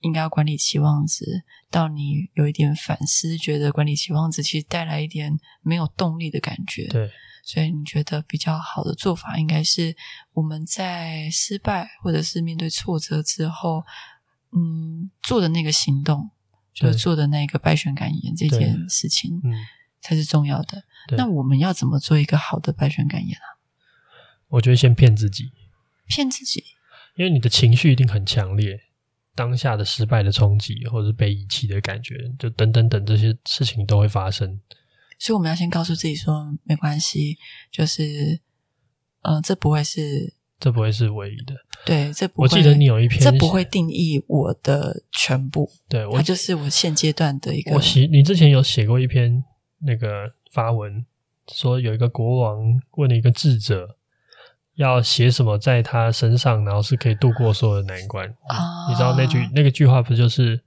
应该要管理期望值，到你有一点反思，觉得管理期望值其实带来一点没有动力的感觉。对，所以你觉得比较好的做法应该是我们在失败或者是面对挫折之后，嗯，做的那个行动。就做的那个败选感言这件事情，嗯，才是重要的。那我们要怎么做一个好的败选感言啊？我觉得先骗自己，骗自己，因为你的情绪一定很强烈，当下的失败的冲击，或者是被遗弃的感觉，就等等等这些事情都会发生。所以我们要先告诉自己说，没关系，就是，呃，这不会是。这不会是唯一的，对，这不会。我记得你有一篇，这不会定义我的全部，对，我它就是我现阶段的一个。我写，你之前有写过一篇那个发文，说有一个国王问了一个智者，要写什么在他身上，然后是可以度过所有的难关。啊，你知道那句那个句话不就是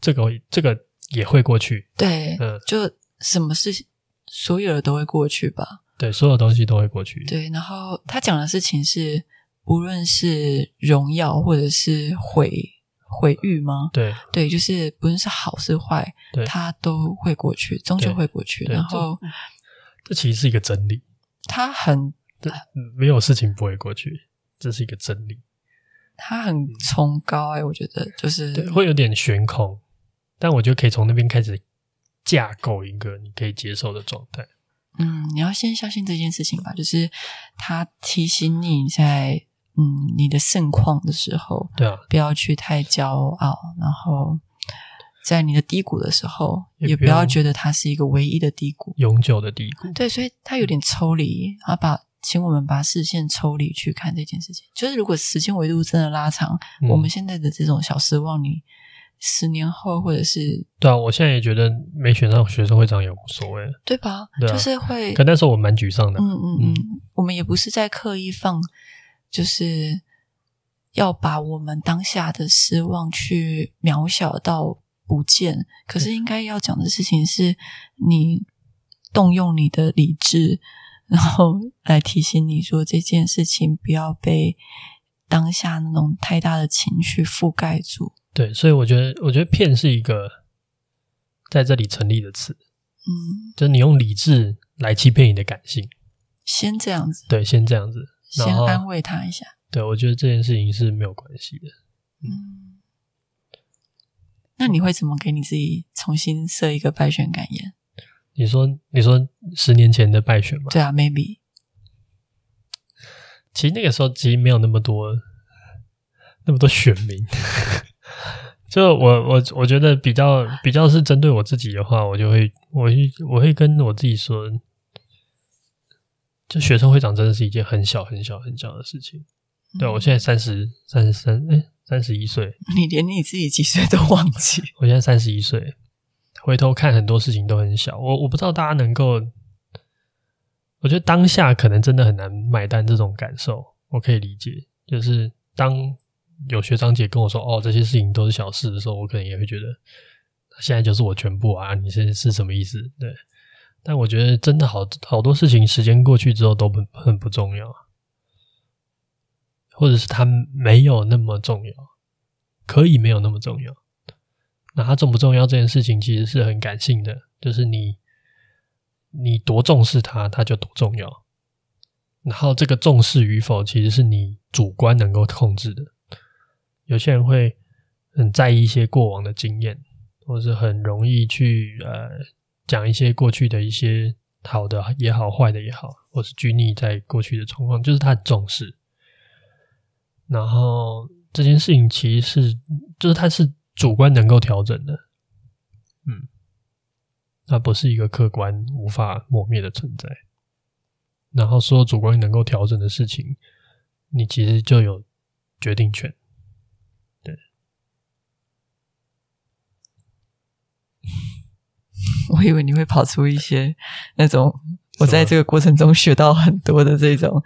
这个这个也会过去？对，嗯，就什么事情所有的都会过去吧？对，所有东西都会过去。对，然后他讲的事情是。无论是荣耀或者是毁毁誉吗？对对，就是不论是好是坏，它都会过去，终究会过去。然后这，其实是一个真理。他很没有事情不会过去，这是一个真理。他很崇高哎、欸，我觉得就是对，会有点悬空，但我觉得可以从那边开始架构一个你可以接受的状态。嗯，你要先相信这件事情吧，就是他提醒你在。嗯，你的盛况的时候，对啊，不要去太骄傲，然后在你的低谷的时候，也不要觉得它是一个唯一的低谷，永久的低谷。对，所以他有点抽离，啊，把请我们把视线抽离去看这件事情。就是如果时间维度真的拉长，嗯，我们现在的这种小失望，你十年后或者是对啊，我现在也觉得没选上学生会长也无所谓，对吧？对啊，就是会，可那时候我蛮沮丧的。嗯嗯嗯，我们也不是在刻意放。就是要把我们当下的失望去渺小到不见，可是应该要讲的事情是，你动用你的理智，然后来提醒你说这件事情不要被当下那种太大的情绪覆盖住。对，所以我觉得，我觉得骗是一个在这里成立的词，嗯，就是你用理智来欺骗你的感性，先这样子，对，先这样子。先安慰他一下。对，我觉得这件事情是没有关系的。嗯，嗯，那你会怎么给你自己重新设一个败选感言？你说，你说十年前的败选吗？对啊，maybe。其实那个时候其实没有那么多那么多选民。就我我我觉得比较比较是针对我自己的话，我就会我会我会跟我自己说。就学生会长真的是一件很小很小很小的事情。嗯、对，我现在三十三十三，哎，三十一岁。你连你自己几岁都忘记？我现在三十一岁，回头看很多事情都很小。我我不知道大家能够，我觉得当下可能真的很难买单这种感受。我可以理解，就是当有学长姐跟我说“哦，这些事情都是小事”的时候，我可能也会觉得，现在就是我全部啊！你现在是什么意思？对。但我觉得真的好好多事情，时间过去之后都很很不重要，或者是它没有那么重要，可以没有那么重要。那它重不重要这件事情其实是很感性的，就是你你多重视它，它就多重要。然后这个重视与否，其实是你主观能够控制的。有些人会很在意一些过往的经验，或是很容易去呃。讲一些过去的一些好的也好，坏的也好，或是拘泥在过去的状况，就是他很重视。然后这件事情其实是，就是他是主观能够调整的，嗯，它不是一个客观无法磨灭的存在。然后说主观能够调整的事情，你其实就有决定权，对。我以为你会跑出一些那种，我在这个过程中学到很多的这种，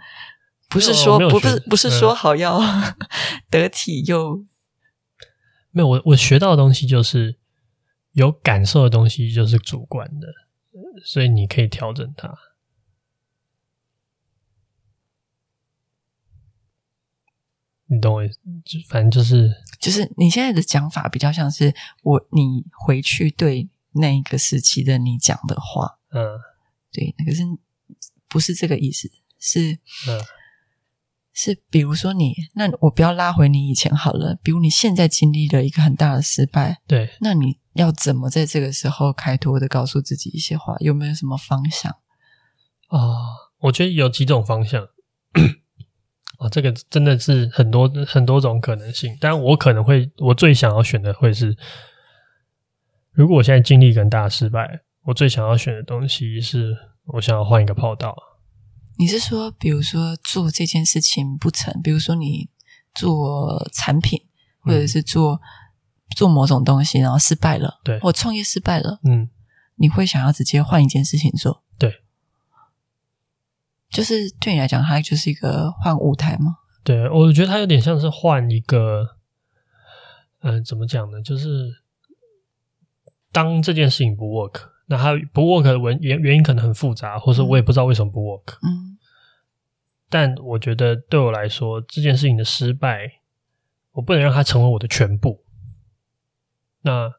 不是说不是不是说好要得体又没有我我学到的东西就是有感受的东西就是主观的，所以你可以调整它。你懂我意思？就反正就是，就是你现在的讲法比较像是我，你回去对那一个时期的你讲的话，嗯，对，那个是不是这个意思？是，嗯，是，比如说你，那我不要拉回你以前好了。比如你现在经历了一个很大的失败，对，那你要怎么在这个时候开脱的告诉自己一些话？有没有什么方向？啊、哦，我觉得有几种方向。啊、哦，这个真的是很多很多种可能性，但我可能会，我最想要选的会是，如果我现在经历一个很大的失败，我最想要选的东西是我想要换一个跑道。你是说，比如说做这件事情不成，比如说你做产品，或者是做、嗯、做某种东西，然后失败了，对，我创业失败了，嗯，你会想要直接换一件事情做？对。就是对你来讲，它就是一个换舞台吗？对，我觉得它有点像是换一个，嗯、呃，怎么讲呢？就是当这件事情不 work，那它不 work 的原原原因可能很复杂，或者我也不知道为什么不 work。嗯，但我觉得对我来说，这件事情的失败，我不能让它成为我的全部。那。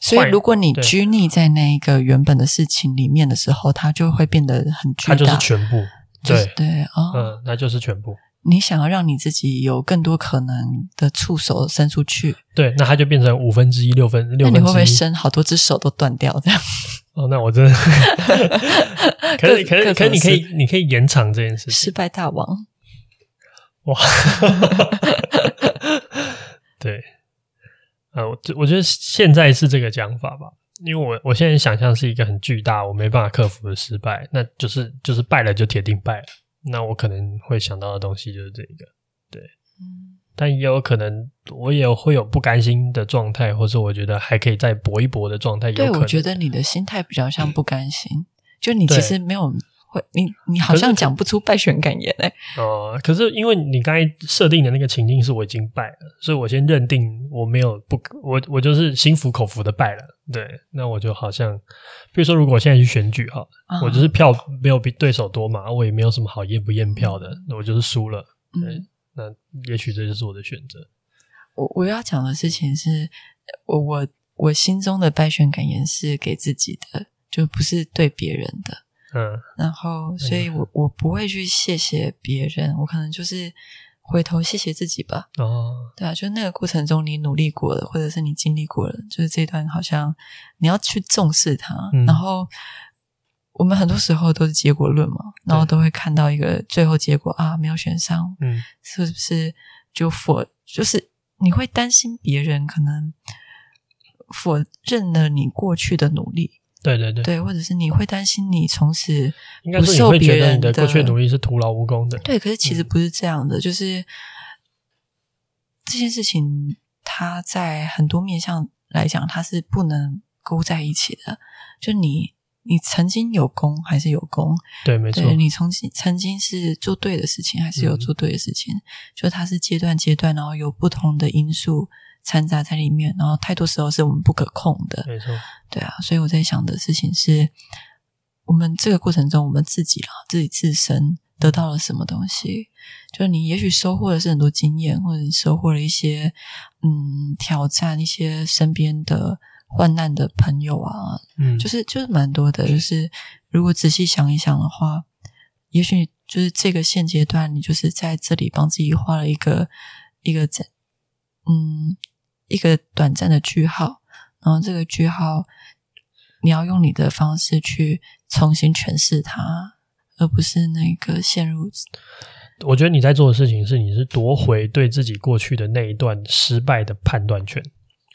所以，如果你拘泥在那一个原本的事情里面的时候，它就会变得很巨大。它就是全部，对、就是、对哦，嗯，那就是全部。你想要让你自己有更多可能的触手伸出去，对，那它就变成五分之一、六分、六分之一。那你会不会伸好多只手都断掉这样？哦，那我真的 可以，可以，可以，你可以，你可以延长这件事情。失败大王，哇，对。呃，我我觉得现在是这个讲法吧，因为我我现在想象是一个很巨大，我没办法克服的失败，那就是就是败了就铁定败了，那我可能会想到的东西就是这个，对，嗯，但也有可能我也会有不甘心的状态，或是我觉得还可以再搏一搏的状态。对，我觉得你的心态比较像不甘心，嗯，就你其实没有。你你好像讲不出败选感言哎哦、呃，可是因为你刚才设定的那个情境是我已经败了，所以我先认定我没有不我我就是心服口服的败了。对，那我就好像，比如说，如果我现在去选举哈，哦、我就是票没有比对手多嘛，我也没有什么好验不验票的，那、嗯、我就是输了。对，嗯、那也许这就是我的选择。我我要讲的事情是我我我心中的败选感言是给自己的，就不是对别人的。嗯，然后，所以我我不会去谢谢别人，我可能就是回头谢谢自己吧。哦，对啊，就那个过程中你努力过了，或者是你经历过了，就是这段好像你要去重视它。嗯、然后我们很多时候都是结果论嘛，然后都会看到一个最后结果啊，没有选上，嗯，是不是就否就是你会担心别人可能否认了你过去的努力。对对对，对，或者是你会担心你从此应该是你会觉得你的过去努力是徒劳无功的。对，可是其实不是这样的，嗯、就是这件事情它在很多面向来讲，它是不能勾在一起的。就你，你曾经有功还是有功？对，没错。你曾经曾经是做对的事情，还是有做对的事情？嗯、就它是阶段阶段，然后有不同的因素。掺杂在里面，然后太多时候是我们不可控的，没错，对啊，所以我在想的事情是，我们这个过程中，我们自己啦，自己自身得到了什么东西？就是你也许收获的是很多经验，或者你收获了一些嗯挑战，一些身边的患难的朋友啊，嗯，就是就是蛮多的。就是如果仔细想一想的话，也许就是这个现阶段，你就是在这里帮自己画了一个一个在嗯。一个短暂的句号，然后这个句号，你要用你的方式去重新诠释它，而不是那个陷入。我觉得你在做的事情是，你是夺回对自己过去的那一段失败的判断权。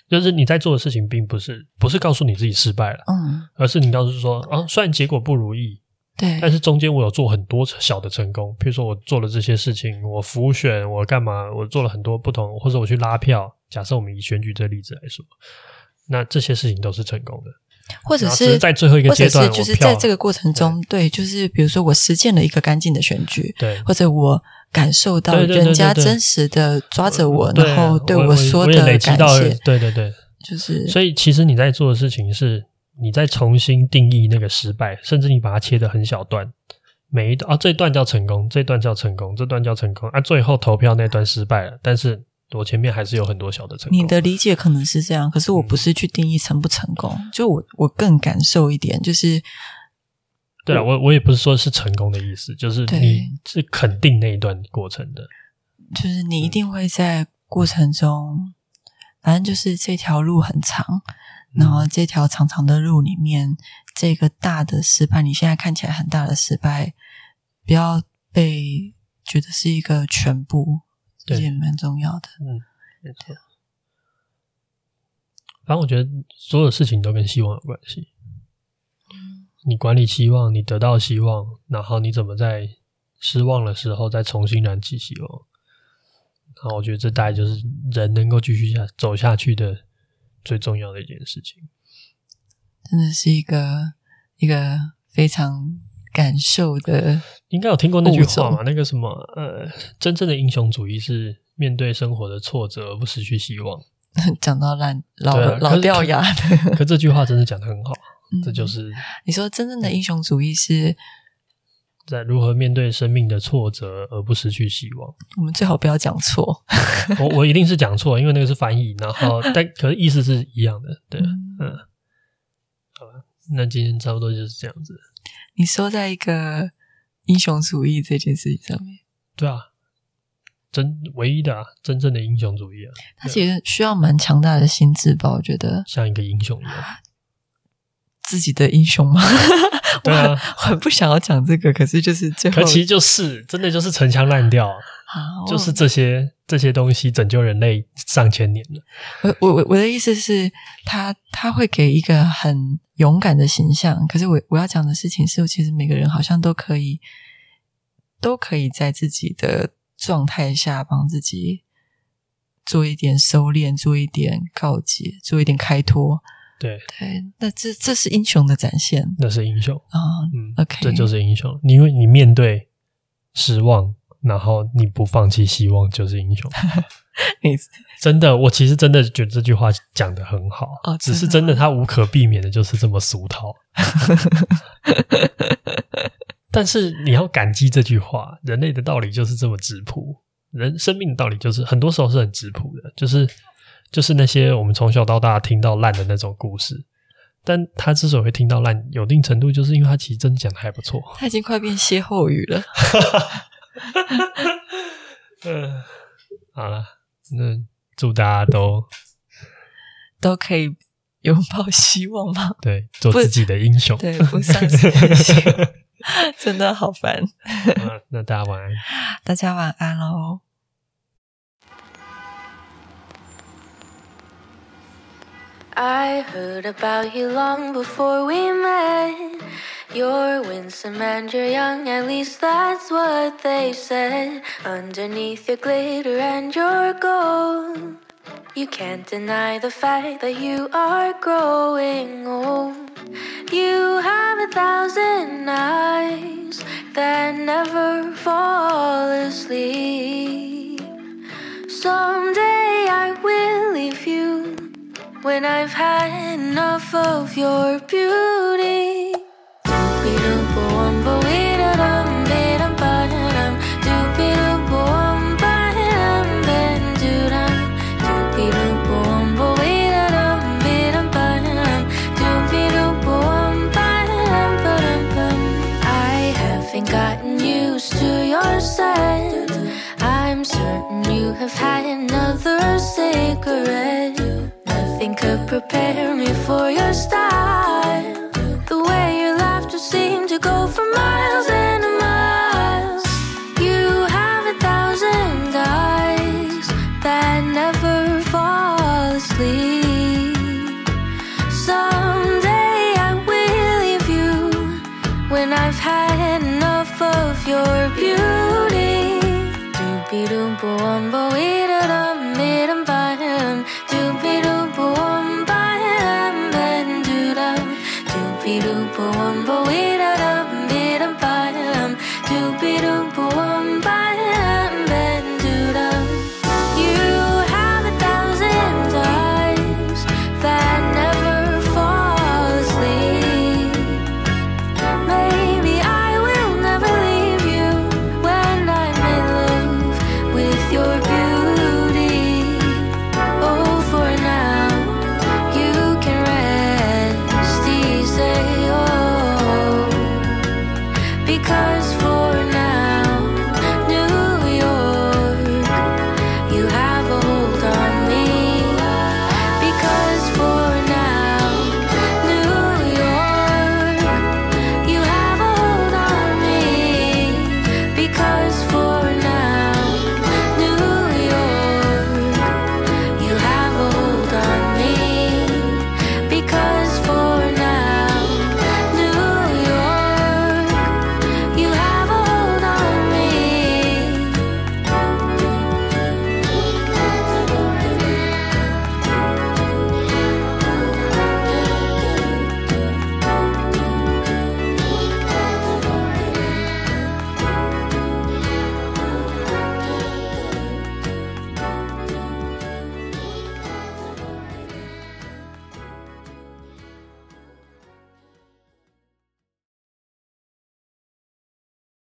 就是你在做的事情，并不是不是告诉你自己失败了，嗯，而是你告诉说，啊，虽然结果不如意，对，但是中间我有做很多小的成功，比如说我做了这些事情，我浮选，我干嘛，我做了很多不同，或者我去拉票。假设我们以选举这个例子来说，那这些事情都是成功的。或者是在最后一个阶段，就是在这个过程中，对，就是比如说我实践了一个干净的选举，对，或者我感受到人家真实的抓着我，然后对我说的感谢，对对对，就是。所以其实你在做的事情是，你再重新定义那个失败，甚至你把它切得很小段，每一段啊，这段叫成功，这段叫成功，这段叫成功啊，最后投票那段失败了，但是。我前面还是有很多小的成功。你的理解可能是这样，可是我不是去定义成不成功，嗯、就我我更感受一点，就是对啊，我我也不是说是成功的意思，就是你是肯定那一段过程的，就是你一定会在过程中，嗯、反正就是这条路很长，然后这条长长的路里面，这个大的失败，你现在看起来很大的失败，不要被觉得是一个全部。这也蛮重要的，嗯，没错。反正我觉得所有事情都跟希望有关系。嗯，你管理希望，你得到希望，然后你怎么在失望的时候再重新燃起希望？然后我觉得这大概就是人能够继续下走下去的最重要的一件事情。真的是一个一个非常。感受的，应该有听过那句话嘛？那个什么，呃，真正的英雄主义是面对生活的挫折而不失去希望。讲到烂老、啊、老掉牙的，可，可这句话真的讲得很好。嗯、这就是你说真正的英雄主义是在如何面对生命的挫折而不失去希望。我们最好不要讲错。我我一定是讲错，因为那个是翻译，然后 但可是意思是一样的。对，嗯，嗯，好吧，那今天差不多就是这样子。你说在一个英雄主义这件事情上面，对啊，真唯一的啊，真正的英雄主义啊，他其实需要蛮强大的心智吧？我觉得像一个英雄一样，自己的英雄吗？对啊，我很不想要讲这个，可是就是最后，可其实就是真的就是陈腔滥调。好就是这些这些东西拯救人类上千年了。我我我的意思是，他他会给一个很勇敢的形象。可是我我要讲的事情是，其实每个人好像都可以都可以在自己的状态下帮自己做一点收敛，做一点告解，做一点开脱。对对，那这这是英雄的展现。那是英雄啊，哦、嗯，OK，这就是英雄。因为你面对失望。然后你不放弃希望就是英雄。你真的，我其实真的觉得这句话讲的很好。哦，只是真的，它无可避免的就是这么俗套。但是你要感激这句话，人类的道理就是这么质朴，人生命的道理就是很多时候是很质朴的，就是就是那些我们从小到大听到烂的那种故事，但他之所以会听到烂，有一定程度就是因为他其实真的讲的还不错。他已经快变歇后语了。嗯，好了，那祝大家都都可以拥抱希望吧？对，做自己的英雄。对，不丧失心，真的好烦。好，那大家晚安。大家晚安喽。I heard about you long before we met. You're winsome and you're young, at least that's what they said. Underneath your glitter and your gold, you can't deny the fact that you are growing old. You have a thousand eyes that never fall asleep. Someday I will leave you when I've had enough of your beauty. I'm certain you have had another cigarette. Nothing could prepare me for your style. The way your laughter seemed to go for miles and miles. You have a thousand eyes that never fall asleep. Someday I will leave you when I've had enough of your beauty. Wumba wee da da.